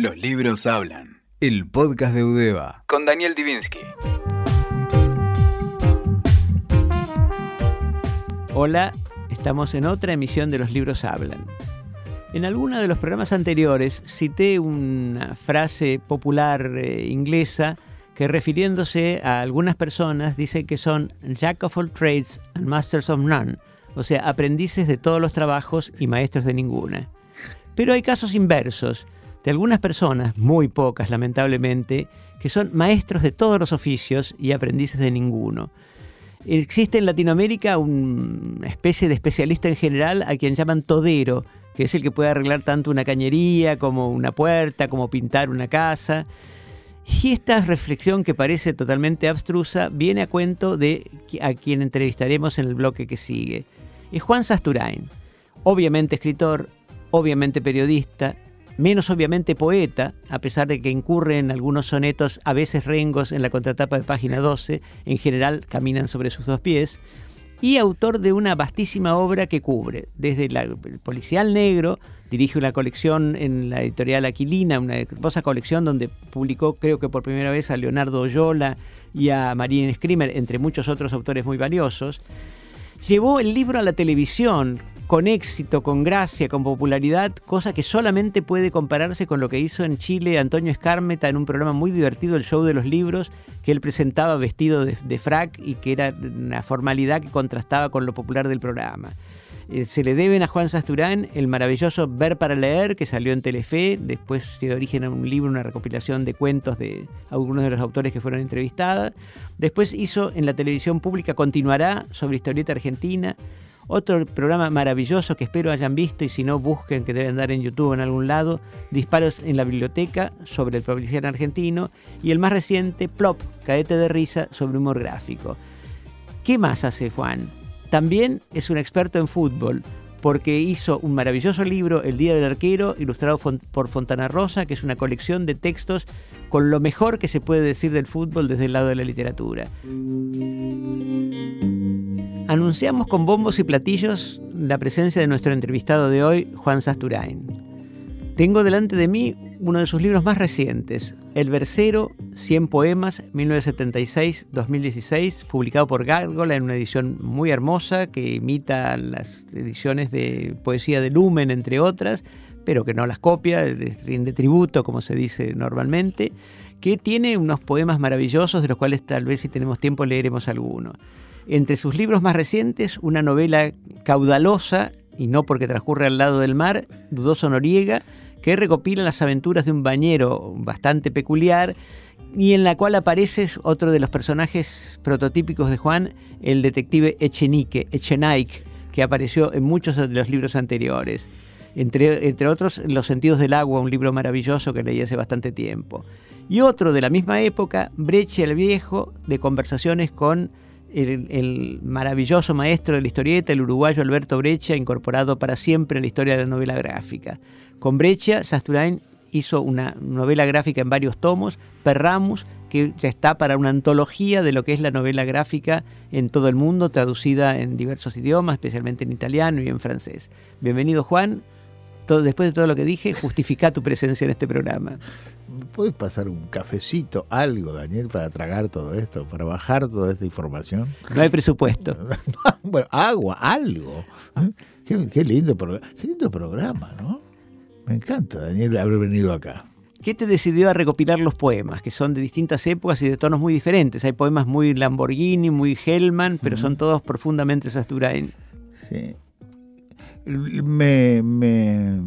Los libros hablan. El podcast de Udeva. Con Daniel Divinsky. Hola, estamos en otra emisión de Los libros hablan. En alguno de los programas anteriores cité una frase popular eh, inglesa que refiriéndose a algunas personas dice que son Jack of all trades and masters of none, o sea, aprendices de todos los trabajos y maestros de ninguna. Pero hay casos inversos de algunas personas, muy pocas lamentablemente, que son maestros de todos los oficios y aprendices de ninguno. Existe en Latinoamérica una especie de especialista en general a quien llaman todero, que es el que puede arreglar tanto una cañería como una puerta, como pintar una casa. Y esta reflexión que parece totalmente abstrusa viene a cuento de a quien entrevistaremos en el bloque que sigue. Es Juan Sasturain, obviamente escritor, obviamente periodista, menos obviamente poeta, a pesar de que incurre en algunos sonetos a veces rengos en la contratapa de página 12, en general caminan sobre sus dos pies, y autor de una vastísima obra que cubre, desde el policial negro, dirige una colección en la editorial Aquilina, una hermosa colección donde publicó creo que por primera vez a Leonardo Oyola y a Marine Screamer, entre muchos otros autores muy valiosos. Llevó el libro a la televisión con éxito, con gracia, con popularidad, cosa que solamente puede compararse con lo que hizo en Chile Antonio Escármeta en un programa muy divertido, el show de los libros, que él presentaba vestido de, frac y que era una formalidad que contrastaba con lo popular del programa. Eh, se le deben a Juan Sasturán el maravilloso Ver para leer, que salió en Telefe, después dio origen a un libro, una recopilación de cuentos de algunos de los autores que fueron entrevistados. Después hizo en la televisión pública Continuará sobre historieta argentina, otro programa maravilloso que espero hayan visto y si no busquen que deben dar en YouTube en algún lado, Disparos en la biblioteca sobre el policial argentino y el más reciente, Plop, Caete de risa sobre humor gráfico. ¿Qué más hace Juan? También es un experto en fútbol porque hizo un maravilloso libro, El Día del Arquero, ilustrado por Fontana Rosa, que es una colección de textos con lo mejor que se puede decir del fútbol desde el lado de la literatura anunciamos con bombos y platillos la presencia de nuestro entrevistado de hoy, Juan Sasturain. Tengo delante de mí uno de sus libros más recientes, El Versero, 100 poemas, 1976-2016, publicado por Gárgola en una edición muy hermosa que imita las ediciones de poesía de Lumen, entre otras, pero que no las copia, rinde tributo, como se dice normalmente, que tiene unos poemas maravillosos de los cuales tal vez si tenemos tiempo leeremos alguno. Entre sus libros más recientes, una novela caudalosa, y no porque transcurre al lado del mar, Dudoso Noriega, que recopila las aventuras de un bañero bastante peculiar y en la cual aparece otro de los personajes prototípicos de Juan, el detective Echenique, Echenique, que apareció en muchos de los libros anteriores. Entre, entre otros, Los sentidos del agua, un libro maravilloso que leí hace bastante tiempo. Y otro de la misma época, Breche el Viejo, de conversaciones con el, maravilloso maestro de la historieta, el uruguayo Alberto Brecha, incorporado para siempre en la historia de la novela gráfica. Con Brecha, Sasturain hizo una novela gráfica en varios tomos, Perramus, que ya está para una antología de lo que es la novela gráfica en todo el mundo, traducida en diversos idiomas, especialmente en italiano y en francés. Bienvenido Juan, después de todo lo que dije, justifica tu presencia en este programa. ¿Puedes pasar un cafecito, algo, Daniel, para tragar todo esto, para bajar toda esta información? No hay presupuesto. bueno, agua, algo. Qué, lindo, qué lindo programa, ¿no? Me encanta, Daniel, haber venido acá. ¿Qué te decidió a recopilar los poemas? Que son de distintas épocas y de tonos muy diferentes. Hay poemas muy Lamborghini, muy Hellman, pero son todos profundamente Sasturain. Sí. Me, me,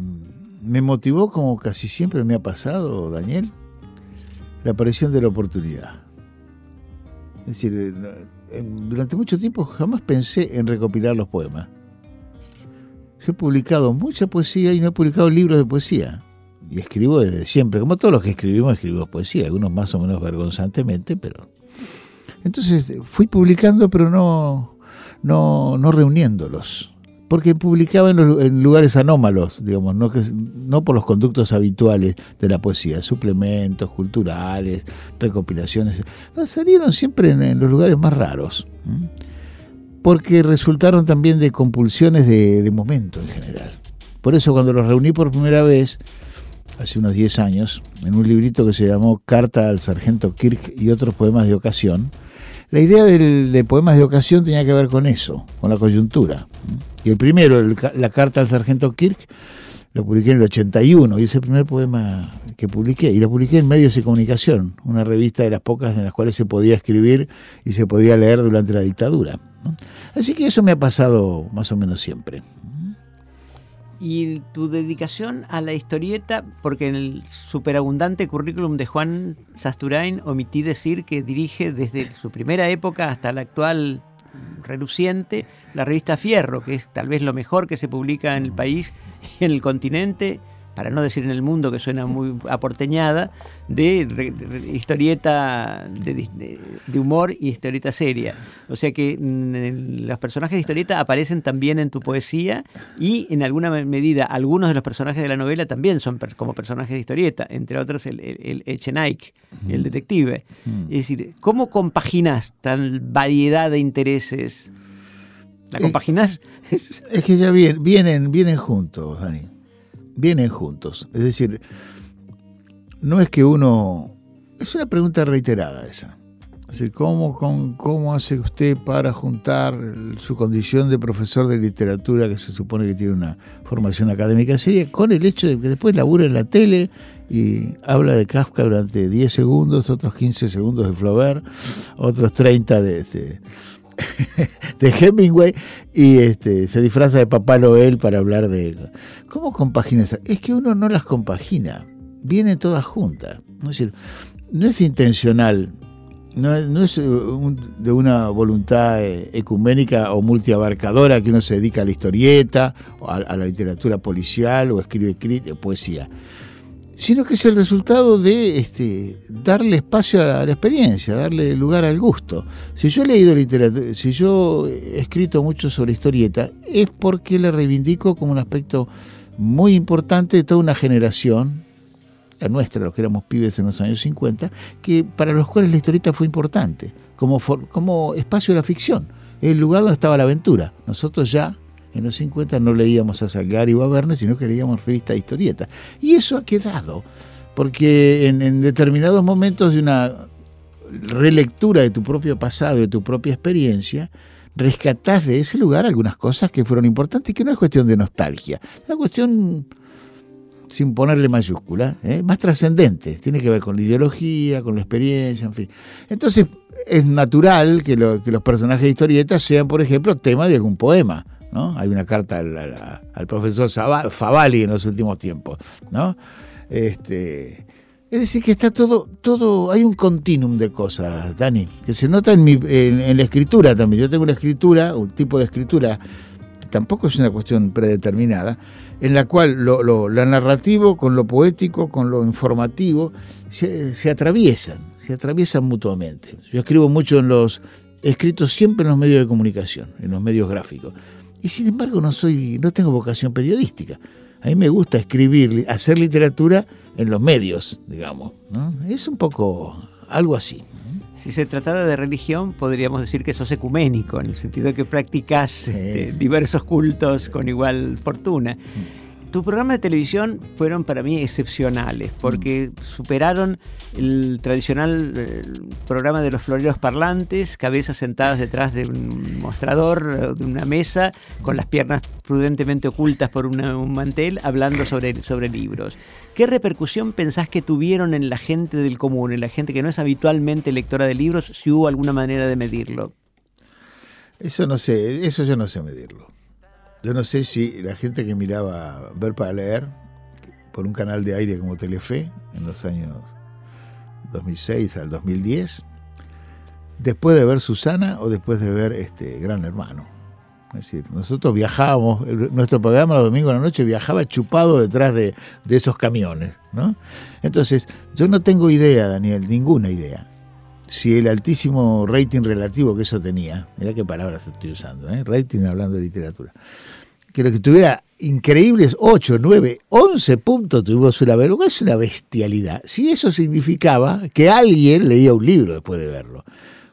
me motivó, como casi siempre me ha pasado, Daniel, la aparición de la oportunidad. Es decir, eh, durante mucho tiempo jamás pensé en recopilar los poemas. He publicado mucha poesía y no he publicado libros de poesía. Y escribo desde siempre, como todos los que escribimos, escribimos poesía, algunos más o menos vergonzantemente, pero... Entonces fui publicando, pero no, no, no reuniéndolos. Porque publicaba en, lugares anómalos, digamos, no, que, no por los conductos habituales de la poesía, suplementos culturales, recopilaciones, salieron siempre en, los lugares más raros, porque resultaron también de compulsiones de, momento en general. Por eso cuando los reuní por primera vez, hace unos 10 años, en un librito que se llamó Carta al Sargento Kirk y otros poemas de ocasión. La idea del, de poemas de ocasión tenía que ver con eso, con la coyuntura. Y el primero, la Carta al Sargento Kirk, lo publiqué en el 81 y es el primer poema que publiqué. Y lo publiqué en Medios de Comunicación, una revista de las pocas en las cuales se podía escribir y se podía leer durante la dictadura. Así que eso me ha pasado más o menos siempre. Y tu dedicación a la historieta, porque en el superabundante currículum de Juan Sasturain omití decir que dirige desde su primera época hasta la actual reluciente. La revista Fierro, que es tal vez lo mejor que se publica en el país y en el continente, para no decir en el mundo que suena muy aporteñada, de, historieta de, humor y historieta seria. O sea que mm, los personajes de historieta aparecen también en tu poesía y en alguna medida algunos de los personajes de la novela también son como personajes de historieta, entre otros el, el, el detective. Es decir, ¿cómo compaginas tan variedad de intereses? ¿La compaginas? Es, es que ya vienen, vienen juntos, Dani vienen juntos. Es decir, no es que uno... Es una pregunta reiterada esa. Es decir, ¿cómo, cómo, hace usted para juntar su condición de profesor de literatura, que se supone que tiene una formación académica seria, con el hecho de que después labura en la tele y habla de Kafka durante 10 segundos, otros 15 segundos de Flaubert, otros 30 de, este, de Hemingway y este, se disfraza de Papá Noel para hablar de... ¿Cómo compaginas? Es que uno no las compagina, vienen todas juntas. Es no es intencional, no es, eh, de una voluntad eh, ecuménica o multiabarcadora que uno se dedica a la historieta, o a, la literatura policial o escribe poesía sino que es el resultado de este, darle espacio a la, experiencia, darle lugar al gusto. Si yo he leído literatura, si yo he escrito mucho sobre historieta, es porque le reivindico como un aspecto muy importante de toda una generación, la nuestra, los que éramos pibes en los años 50, que para los cuales la historieta fue importante, como, como espacio de la ficción, el lugar donde estaba la aventura. Nosotros ya en los 50 no leíamos a Salgari o a Verne, sino que leíamos revistas de historietas. Y eso ha quedado, porque en, determinados momentos de una relectura de tu propio pasado, de tu propia experiencia, rescatás de ese lugar algunas cosas que fueron importantes, que no es cuestión de nostalgia, es una cuestión sin ponerle mayúscula, ¿eh? más trascendente, tiene que ver con la ideología, con la experiencia, en fin. Entonces es natural que los personajes de historietas sean, por ejemplo, tema de algún poema. Hay una carta al, profesor Favali en los últimos tiempos, ¿no? Este, es decir, que está todo, todo, hay un continuum de cosas, Dani, que se nota en, mi, en, la escritura también. Yo tengo una escritura, un tipo de escritura, que tampoco es una cuestión predeterminada, en la cual lo, narrativo con lo poético, con lo informativo, se, se, atraviesan, se atraviesan mutuamente. Yo escribo mucho en los, he escrito siempre en los medios de comunicación, en los medios gráficos y sin embargo no soy, no tengo vocación periodística. A mí me gusta escribir, hacer literatura en los medios, digamos. Es un poco algo así. Si se tratara de religión, podríamos decir que sos ecuménico, en el sentido de que practicas este, diversos cultos con igual fortuna. Mm tus programas de televisión fueron para mí excepcionales porque superaron el tradicional eh, programa de los floreros parlantes, cabezas sentadas detrás de un mostrador, de una mesa, con las piernas prudentemente ocultas por un mantel, hablando sobre, sobre libros. ¿Qué repercusión pensás que tuvieron en la gente del común, en la gente que no es habitualmente lectora de libros, si hubo alguna manera de medirlo? Eso no sé, eso yo no sé medirlo. Yo no sé si la gente que miraba Ver para leer por un canal de aire como Telefe en los años 2006 al 2010, después de ver Susana o después de ver este Gran Hermano. Es decir, nosotros viajábamos, nuestro programa los domingos a la noche viajaba chupado detrás de, de esos camiones. ¿no? Entonces, yo no tengo idea, Daniel, ninguna idea si el altísimo rating relativo que eso tenía, mira qué palabras estoy usando, ¿eh? rating hablando de literatura, que lo que tuviera increíbles 8, 9, 11 puntos tuvimos una vergüenza, es una bestialidad. Si eso significaba que alguien leía un libro después de verlo.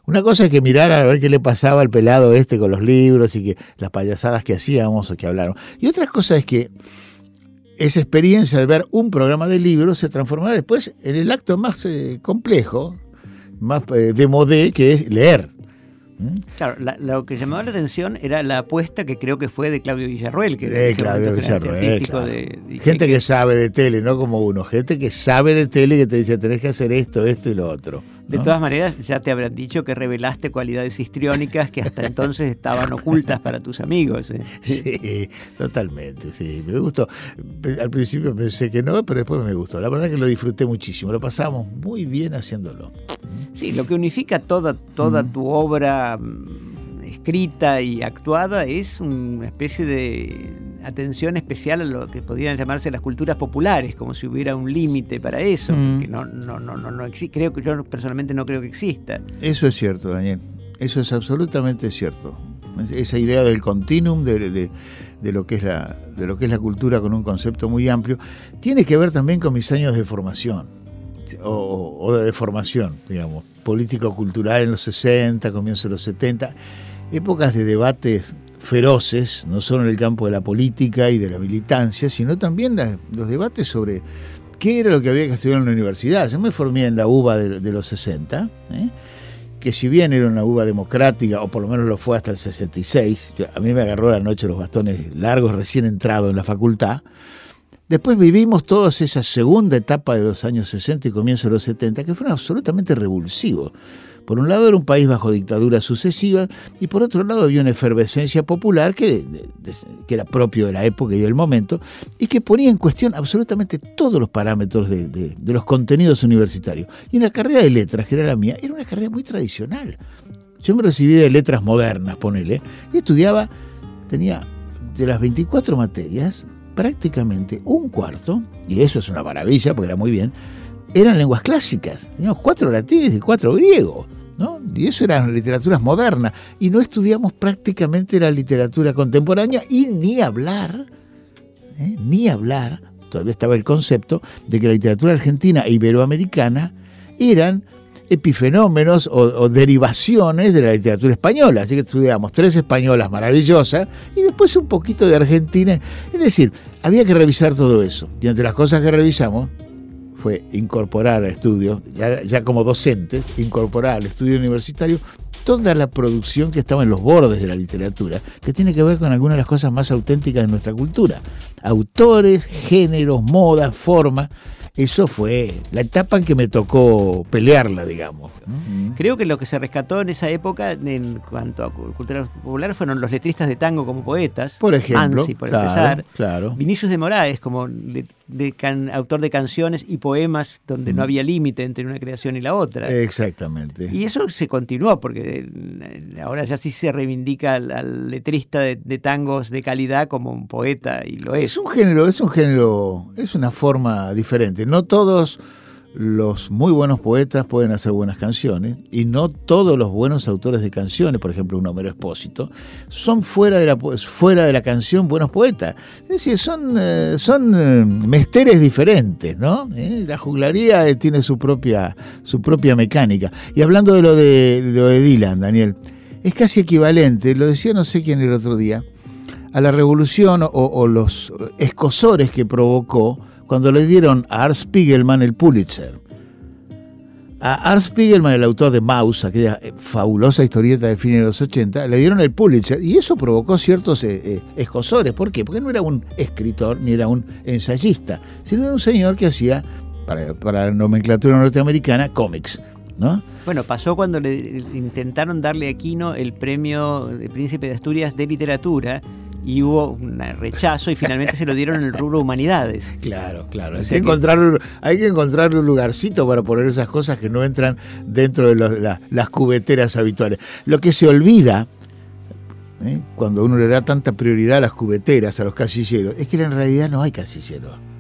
Una cosa es que mirara a ver qué le pasaba al pelado este con los libros y que las payasadas que hacíamos o que hablaron. Y otra cosa es que esa experiencia de ver un programa de libros se transformará después en el acto más eh, complejo, más eh, de modé, que es leer. ¿Mm? Claro, lo que llamaba la atención era la apuesta que creo que fue de Claudio Villarruel. Que de Claudio Villarruel. gente que, sabe de tele, no como uno. Gente que sabe de tele que te dice tenés que hacer esto, esto y lo otro. De todas maneras, ya te habrán dicho que revelaste cualidades histriónicas que hasta entonces estaban ocultas para tus amigos. ¿eh? Sí, totalmente, sí. Me gustó. Al principio pensé que no, pero después me gustó. La verdad que lo disfruté muchísimo. Lo pasamos muy bien haciéndolo. Sí, lo que unifica toda, toda tu obra mm, escrita y actuada es una especie de atención especial a lo que podrían llamarse las culturas populares, como si hubiera un límite para eso, que no, no, no, no, no creo que yo personalmente no creo que exista. Eso es cierto, Daniel. Eso es absolutamente cierto. Esa idea del continuum de, de, lo que es la, de lo que es la cultura con un concepto muy amplio, tiene que ver también con mis años de formación, o, o de formación, digamos, político-cultural en los 60, comienzos de los 70, épocas de debates feroces, no solo en el campo de la política y de la militancia, sino también los debates sobre qué era lo que había que estudiar en la universidad. Yo me formé en la UBA de, los 60, ¿eh? que si bien era una UBA democrática, o por lo menos lo fue hasta el 66, a mí me agarró la noche los bastones largos recién entrado en la facultad, Después vivimos toda esa segunda etapa de los años 60 y comienzo de los 70, que fueron absolutamente revulsivos. Por un lado era un país bajo dictaduras sucesivas y por otro lado había una efervescencia popular que, que, era propio de la época y del momento y que ponía en cuestión absolutamente todos los parámetros de, los contenidos universitarios. Y una carrera de letras, que era la mía, era una carrera muy tradicional. Yo me recibí de letras modernas, ponele, y estudiaba, tenía de las 24 materias, prácticamente un cuarto, y eso es una maravilla porque era muy bien, eran lenguas clásicas. Teníamos cuatro latines y cuatro griegos. ¿no? Y eso eran literaturas modernas. Y no estudiamos prácticamente la literatura contemporánea y ni hablar, ¿eh? ni hablar, todavía estaba el concepto de que la literatura argentina e iberoamericana eran epifenómenos o, derivaciones de la literatura española. Así que estudiamos tres españolas maravillosas y después un poquito de Argentina. Es decir, había que revisar todo eso. Y entre las cosas que revisamos fue incorporar al estudio, ya, como docentes, incorporar al estudio universitario toda la producción que estaba en los bordes de la literatura, que tiene que ver con algunas de las cosas más auténticas de nuestra cultura. Autores, géneros, moda, forma eso fue la etapa en que me tocó pelearla, digamos. Creo que lo que se rescató en esa época, en cuanto a cultura popular, fueron los letristas de tango como poetas. Por ejemplo. Ansi, por empezar. Claro. Vinicius de Moraes, como autor de canciones y poemas donde no había límite entre una creación y la otra. Exactamente. Y eso se continuó, porque ahora ya sí se reivindica al, letrista de, de, tangos de calidad como un poeta, y lo es. Es un género, es un género, es una forma diferente no todos los muy buenos poetas pueden hacer buenas canciones y no todos los buenos autores de canciones, por ejemplo un Homero Espósito, son fuera de la, fuera de la canción buenos poetas. Es decir, son, eh, son eh, mesteres diferentes, ¿no? Eh, la juglaría tiene su propia, su propia mecánica. Y hablando de lo de, de Dylan, Daniel, es casi equivalente, lo decía no sé quién el otro día, a la revolución o los escosores que provocó cuando le dieron a Art Spiegelman el Pulitzer. A Art Spiegelman, el autor de Maus, aquella eh, fabulosa historieta de fines de los 80, le dieron el Pulitzer y eso provocó ciertos eh, eh, escosores. ¿Por qué? Porque no era un escritor ni era un ensayista, sino era un señor que hacía, para, la nomenclatura norteamericana, cómics. ¿no? Bueno, pasó cuando le intentaron darle a Aquino el premio de Príncipe de Asturias de Literatura y hubo un rechazo y finalmente se lo dieron en el rubro humanidades. Claro, claro. Hay que, encontrar, hay que encontrar un lugarcito para poner esas cosas que no entran dentro de las cubeteras habituales. Lo que se olvida ¿eh? cuando uno le da tanta prioridad a las cubeteras, a los casilleros, es que en realidad no hay casilleros.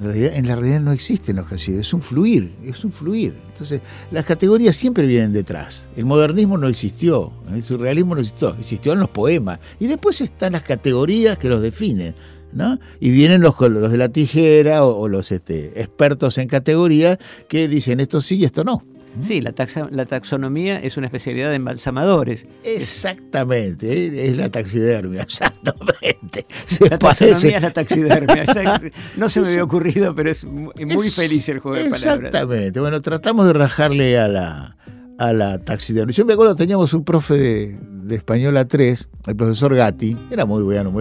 En, la realidad no existen los casilleros, es un fluir, es un fluir. Entonces, las categorías siempre vienen detrás. El modernismo no existió, el surrealismo no existió, existió en los poemas. Y después están las categorías que los definen. ¿no? Y vienen los, los de la tijera o, los este, expertos en categorías que dicen esto sí y esto no. Sí, la, la taxonomía es una especialidad de embalsamadores. Exactamente, es la taxidermia, exactamente. la taxonomía es la taxidermia. no se me había ocurrido, pero es muy feliz el juego de palabras. Exactamente, bueno, tratamos de rajarle a la, a la taxidermia. Yo me acuerdo, teníamos un profe de, de español a 3, el profesor Gatti, era muy bueno,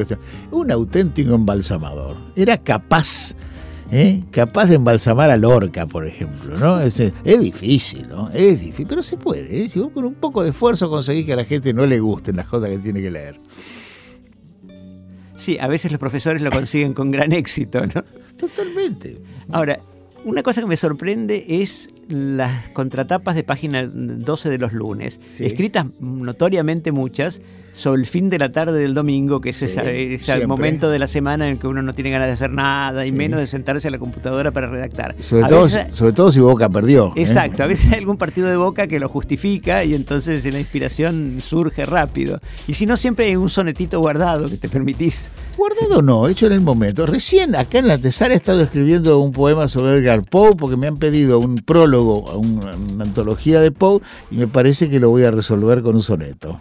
un auténtico embalsamador. Era capaz ¿eh? capaz de embalsamar a Lorca, por ejemplo, ¿no? Es, difícil, ¿no? Es difícil, pero se puede. ¿eh? Si vos con un poco de esfuerzo conseguís que a la gente no le gusten las cosas que tiene que leer. Sí, a veces los profesores lo consiguen con gran éxito, ¿no? Totalmente. Ahora, una cosa que me sorprende es las contratapas de página 12 de los lunes, escritas notoriamente muchas, sobre el fin de la tarde del domingo, que es ese, momento de la semana en que uno no tiene ganas de hacer nada y menos de sentarse a la computadora para redactar. Sobre, todo, sobre todo si Boca perdió. ¿eh? Exacto, a veces hay algún partido de Boca que lo justifica y entonces la inspiración surge rápido. Y si no, siempre hay un sonetito guardado que te permitís. Guardado no, hecho en el momento. Recién acá en la Tesara he estado escribiendo un poema sobre Edgar Poe porque me han pedido un prólogo a una antología de Poe y me parece que lo voy a resolver con un soneto.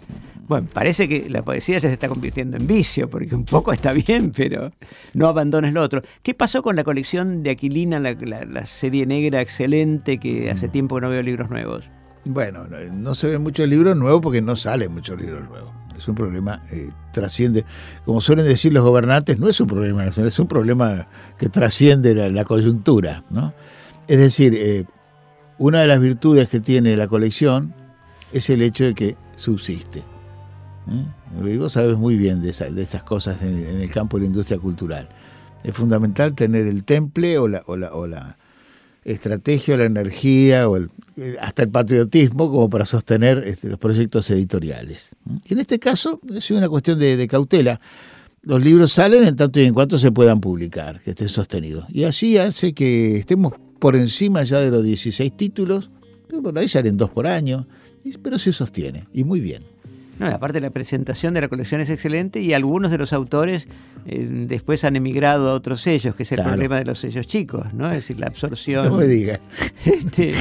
Bueno, parece que la poesía ya se está convirtiendo en vicio, porque un poco está bien, pero no abandones lo otro. ¿Qué pasó con la colección de Aquilina, la, serie negra excelente, que hace mm. tiempo que no veo libros nuevos? Bueno, no se ven muchos libros nuevos porque no salen muchos libros nuevos. Es un problema eh, trasciende, como suelen decir los gobernantes, no es un problema nacional, es un problema que trasciende la, coyuntura. ¿no? Es decir, eh, una de las virtudes que tiene la colección es el hecho de que subsiste. ¿eh? Y vos sabes muy bien de, esas cosas en, el campo de la industria cultural. Es fundamental tener el temple o la, estrategia o la energía o eh, hasta el patriotismo como para sostener este, los proyectos editoriales. Y en este caso es una cuestión de, cautela. Los libros salen en tanto y en cuanto se puedan publicar, que estén sostenidos. Y así hace que estemos por encima ya de los 16 títulos, por ahí salen dos por año, pero se sostiene, y muy bien. No, aparte la presentación de la colección es excelente y algunos de los autores eh, después han emigrado a otros sellos, que es el problema de los sellos chicos, ¿no? Es decir, la absorción. No me digas. Este,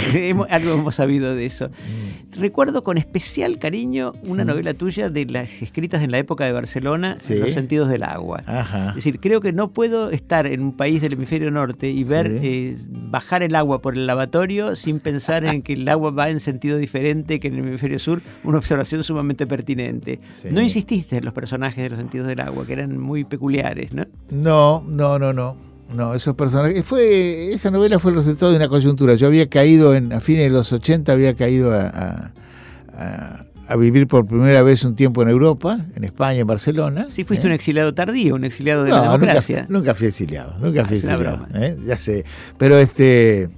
algo hemos sabido de eso. Mm. Recuerdo con especial cariño una novela tuya de las escritas en la época de Barcelona, Los sentidos del agua. Es decir, creo que no puedo estar en un país del hemisferio norte y ver eh, bajar el agua por el lavatorio sin pensar en que el agua va en sentido diferente que en el hemisferio sur, una observación sumamente pertinente. No insististe en los personajes de los sentidos del agua, que eran muy peculiares, ¿no? No, no, no, no. No, esos personajes. Fue, esa novela fue el resultado de una coyuntura. Yo había caído, en, a fines de los 80, había caído a, a, vivir por primera vez un tiempo en Europa, en España, en Barcelona. Sí, fuiste un ¿eh? exiliado tardío, un exiliado de la democracia. Nunca, nunca, fui exiliado, nunca fui ah, exiliado. ¿eh? Ya sé. Pero este.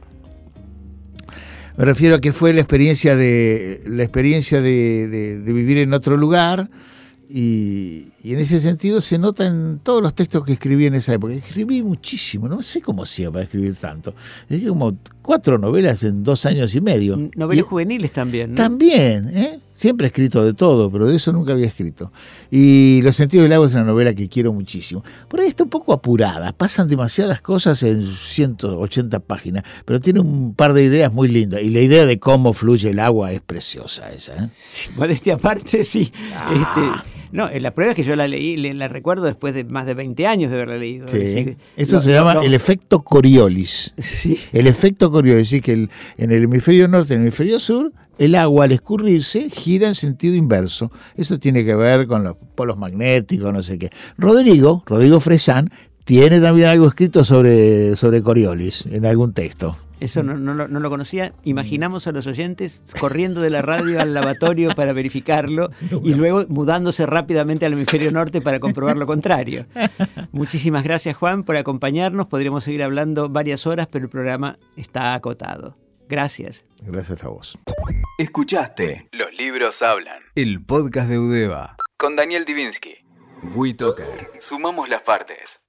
Me refiero a que fue la experiencia de la experiencia de, vivir en otro lugar y, en ese sentido se nota en todos los textos que escribí en esa época. Escribí muchísimo, no sé cómo hacía para escribir tanto. Es como cuatro novelas en dos años y medio. Novelas juveniles también, ¿no? También, ¿eh? Siempre he escrito de todo, pero de eso nunca había escrito. Y Los sentidos del agua es una novela que quiero muchísimo. Por ahí está un poco apurada, pasan demasiadas cosas en 180 páginas, pero tiene un par de ideas muy lindas. Y la idea de cómo fluye el agua es preciosa esa. ¿eh? modestia aparte, sí. Ah. Este, no, la prueba es que yo la leí, la recuerdo después de más de 20 años de haberla leído. Sí. Eso se llama el efecto Coriolis. Sí. El efecto Coriolis, es decir, que en el hemisferio norte y en el hemisferio sur el agua al escurrirse gira en sentido inverso. Eso tiene que ver con los polos magnéticos, no sé qué. Rodrigo, Rodrigo Fresán, tiene también algo escrito sobre, sobre Coriolis en algún texto. Eso no, no, lo conocía. Imaginamos a los oyentes corriendo de la radio al lavatorio para verificarlo y luego mudándose rápidamente al hemisferio norte para comprobar lo contrario. Muchísimas gracias Juan por acompañarnos. Podríamos seguir hablando varias horas, pero el programa está acotado. Gracias. Gracias a vos. Escuchaste Los libros hablan. El podcast de Udeva. Con Daniel Divinsky. WeToker. Sumamos las partes.